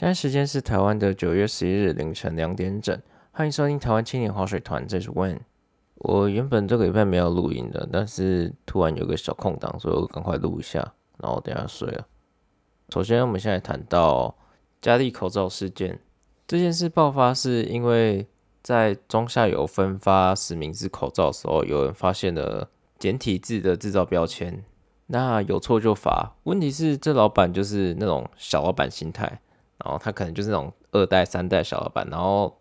现在时间是台湾的九月十一日凌晨两点整，欢迎收听台湾青年滑水团，这是 When。我原本这个礼拜没有录音的，但是突然有个小空档，所以我赶快录一下，然后等下睡了。首先，我们现在谈到嘉利口罩事件。这件事爆发是因为在中下游分发实名制口罩的时候，有人发现了简体字的制造标签，那有错就罚。问题是这老板就是那种小老板心态，然后他可能就是那种二代、三代小老板，然后。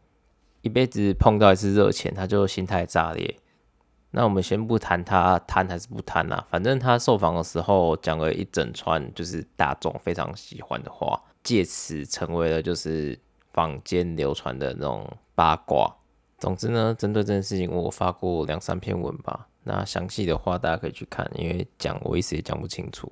一辈子碰到一次热钱，他就心态炸裂。那我们先不谈他贪还是不贪啦，反正他受访的时候讲了一整串就是大众非常喜欢的话，借此成为了就是坊间流传的那种八卦。总之呢，针对这件事情，我发过两三篇文吧。那详细的话大家可以去看，因为讲我一时也讲不清楚。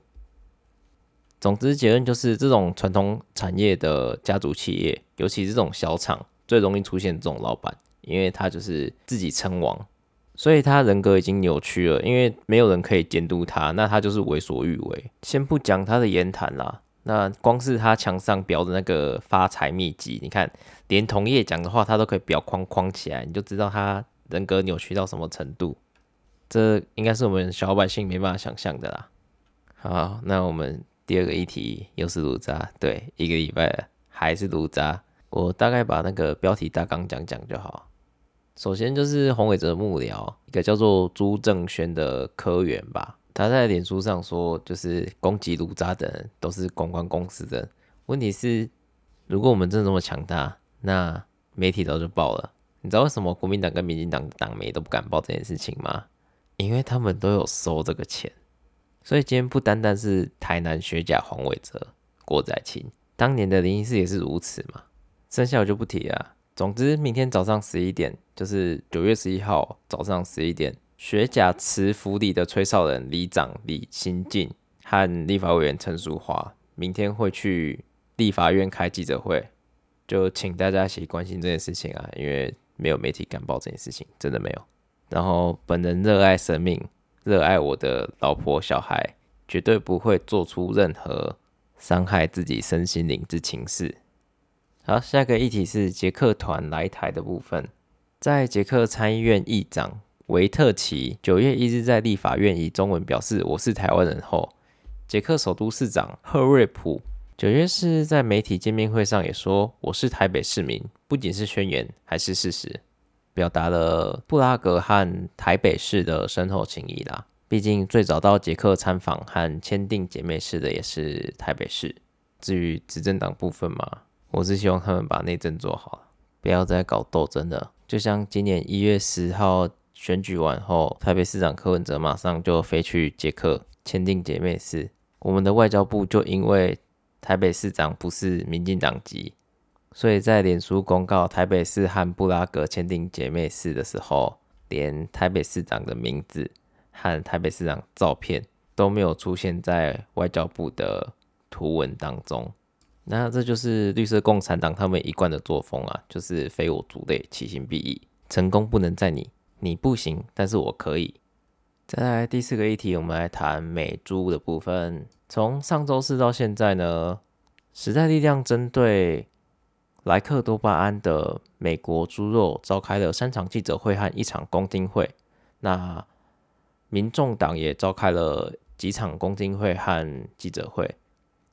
总之结论就是，这种传统产业的家族企业，尤其是这种小厂。最容易出现这种老板，因为他就是自己称王，所以他人格已经扭曲了，因为没有人可以监督他，那他就是为所欲为。先不讲他的言谈啦，那光是他墙上标的那个发财秘籍，你看连同业讲的话，他都可以裱框框起来，你就知道他人格扭曲到什么程度。这应该是我们小老百姓没办法想象的啦。好，那我们第二个议题又是炉渣，对，一个礼拜了还是炉渣。我大概把那个标题大纲讲讲就好。首先就是洪伟哲幕僚，一个叫做朱正轩的科员吧，他在脸书上说，就是攻击卢渣的人都是公关公司的。问题是，如果我们真的这么强大，那媒体早就报了。你知道为什么国民党跟民进党党媒都不敢报这件事情吗？因为他们都有收这个钱。所以今天不单单是台南学甲黄伟哲、郭在清，当年的林义士也是如此嘛。剩下我就不提了。总之，明天早上十一点，就是九月十一号早上十一点，学甲慈福里的吹哨人里长李新进和立法委员陈淑华，明天会去立法院开记者会，就请大家一起关心这件事情啊，因为没有媒体敢报这件事情，真的没有。然后，本人热爱生命，热爱我的老婆小孩，绝对不会做出任何伤害自己身心灵之情事。好，下一个议题是捷克团来台的部分。在捷克参议院议长维特奇九月一日在立法院以中文表示“我是台湾人”后，捷克首都市长赫瑞普九月四日在媒体见面会上也说“我是台北市民”，不仅是宣言，还是事实，表达了布拉格和台北市的深厚情谊啦。毕竟最早到捷克参访和签订姐妹市的也是台北市。至于执政党部分嘛。我是希望他们把内政做好，不要再搞斗争了。就像今年一月十号选举完后，台北市长柯文哲马上就飞去捷克签订姐妹市，我们的外交部就因为台北市长不是民进党籍，所以在脸书公告台北市和布拉格签订姐妹市的时候，连台北市长的名字和台北市长照片都没有出现在外交部的图文当中。那这就是绿色共产党他们一贯的作风啊，就是非我族类，其心必异。成功不能在你，你不行，但是我可以。再来第四个议题，我们来谈美猪的部分。从上周四到现在呢，时代力量针对莱克多巴胺的美国猪肉召开了三场记者会和一场公听会。那民众党也召开了几场公听会和记者会。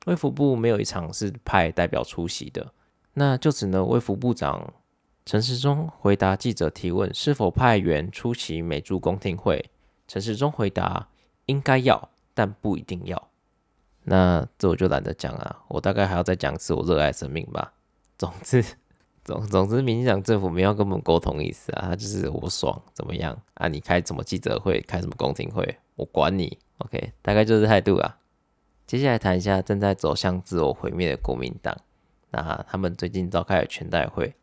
卫福部没有一场是派代表出席的，那就只能卫福部长陈时中回答记者提问是否派员出席美驻公听会。陈时中回答应该要，但不一定要。那这我就懒得讲了，我大概还要再讲一次我热爱生命吧。总之，总总之，民进党政府没有跟我们沟通意思啊，他就是我爽怎么样啊？你开什么记者会，开什么公听会，我管你。OK，大概就是态度啊。接下来谈一下正在走向自我毁灭的国民党。那他们最近召开了全代会，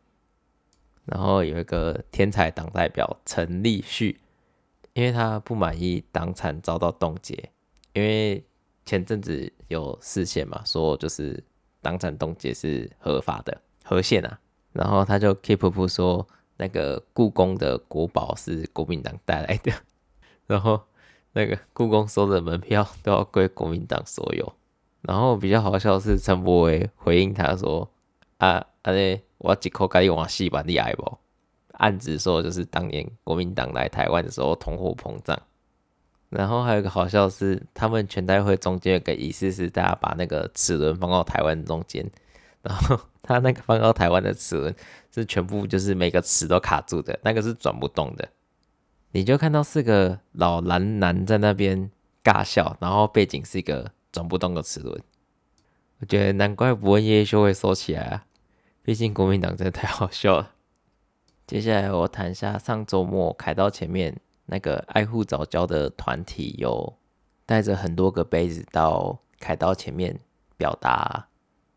然后有一个天才党代表陈立旭，因为他不满意党产遭到冻结，因为前阵子有事件嘛，说就是党产冻结是合法的合宪啊，然后他就 keep up 说那个故宫的国宝是国民党带来的，然后。那个故宫收的门票都要归国民党所有，然后比较好笑的是陈柏维回应他说：“啊，安尼我一口甲你换四万，你爱无？暗指说就是当年国民党来台湾的时候通货膨胀。然后还有一个好笑是，他们全代会中间有个仪式是大家把那个齿轮放到台湾中间，然后他那个放到台湾的齿轮是全部就是每个齿都卡住的，那个是转不动的。你就看到四个老蓝男在那边尬笑，然后背景是一个转不动的齿轮。我觉得难怪伯恩夜秀会收起来啊，毕竟国民党真的太好笑了。接下来我谈一下上周末凯道前面。那个爱护早教的团体有带着很多个杯子到凯道前面表达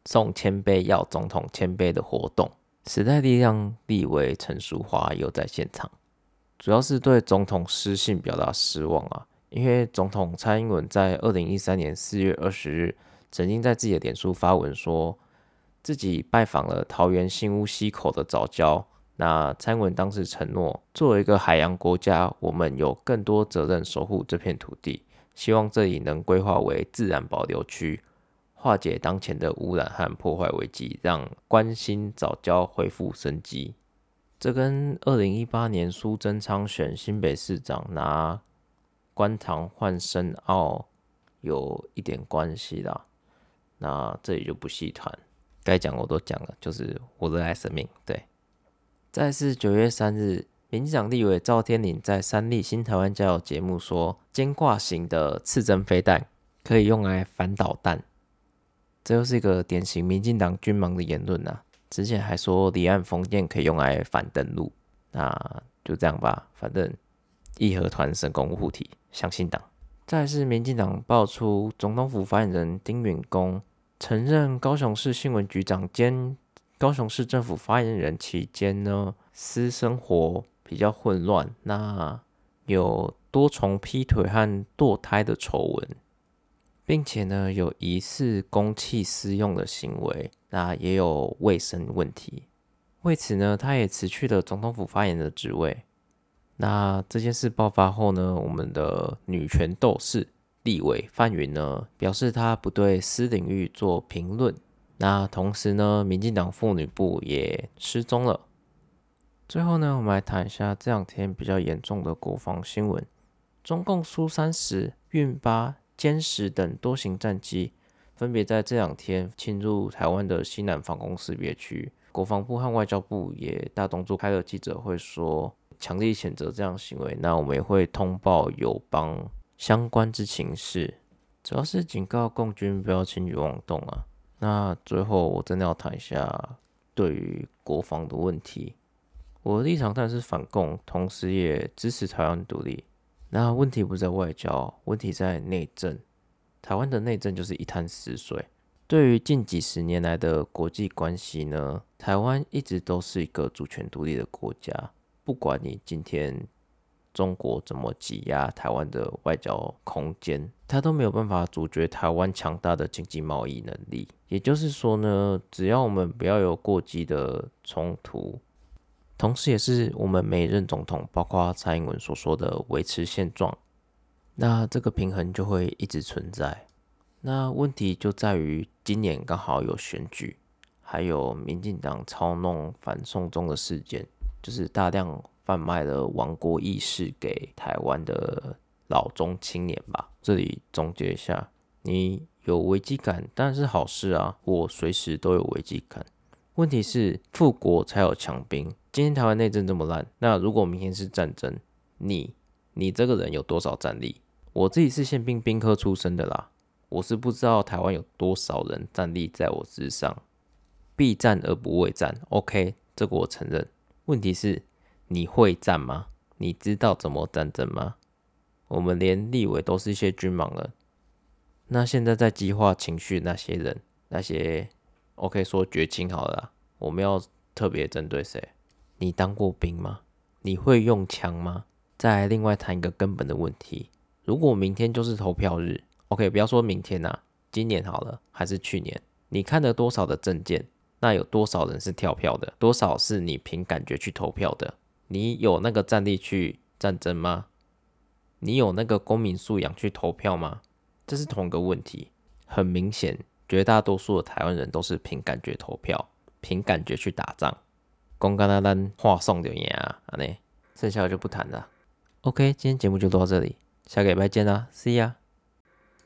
送千杯要总统千杯的活动。时代力量立委陈淑华又在现场，主要是对总统失信表达失望啊，因为总统蔡英文在二零一三年四月二十日曾经在自己的脸书发文说，自己拜访了桃园新屋溪口的早教。那蔡文当时承诺，作为一个海洋国家，我们有更多责任守护这片土地，希望这里能规划为自然保留区，化解当前的污染和破坏危机，让关心早教恢复生机。这跟二零一八年苏贞昌选新北市长拿官塘换深澳有一点关系啦。那这里就不细谈，该讲我都讲了，就是我热爱生命，对。再是九月三日，民进党立委赵天麟在三立新台湾交友节目说，肩挂型的刺针飞弹可以用来反导弹，这又是一个典型民进党军盲的言论呐。之前还说离岸风电可以用来反登陆，那就这样吧，反正义和团神功护体，相信党。再是民进党爆出总统府发言人丁允恭承认高雄市新闻局长兼。高雄市政府发言人期间呢，私生活比较混乱，那有多重劈腿和堕胎的丑闻，并且呢有疑似公器私用的行为，那也有卫生问题。为此呢，他也辞去了总统府发言的职位。那这件事爆发后呢，我们的女权斗士立委范云呢表示，他不对私领域做评论。那同时呢，民进党妇女部也失踪了。最后呢，我们来谈一下这两天比较严重的国防新闻：中共苏三十、运八、歼十等多型战机，分别在这两天侵入台湾的西南防空识别区。国防部和外交部也大动作开了记者会，说强力谴责这样行为。那我们也会通报友邦相关之情事，主要是警告共军不要轻举妄动啊。那最后，我真的要谈一下对于国防的问题。我的立场当然是反共，同时也支持台湾独立。那问题不在外交，问题在内政。台湾的内政就是一滩死水。对于近几十年来的国际关系呢，台湾一直都是一个主权独立的国家。不管你今天。中国怎么挤压台湾的外交空间，他都没有办法阻绝台湾强大的经济贸易能力。也就是说呢，只要我们不要有过激的冲突，同时也是我们每任总统，包括蔡英文所说的维持现状，那这个平衡就会一直存在。那问题就在于今年刚好有选举，还有民进党操弄反送中的事件，就是大量。贩卖了亡国意识给台湾的老中青年吧。这里总结一下，你有危机感当然是好事啊，我随时都有危机感。问题是富国才有强兵，今天台湾内政这么烂，那如果明天是战争，你你这个人有多少战力？我自己是宪兵兵科出身的啦，我是不知道台湾有多少人战力在我之上，避战而不畏战。OK，这个我承认。问题是。你会战吗？你知道怎么战争吗？我们连立委都是一些军盲人。那现在在激化情绪那些人，那些 OK 说绝情好了，我们要特别针对谁？你当过兵吗？你会用枪吗？再另外谈一个根本的问题：如果明天就是投票日，OK，不要说明天呐，今年好了，还是去年？你看了多少的证件？那有多少人是跳票的？多少是你凭感觉去投票的？你有那个战力去战争吗？你有那个公民素养去投票吗？这是同一个问题。很明显，绝大多数的台湾人都是凭感觉投票，凭感觉去打仗，公干那单话送就赢啊，安尼，剩下的就不谈了。OK，今天节目就录到这里，下个礼拜见啦，See ya。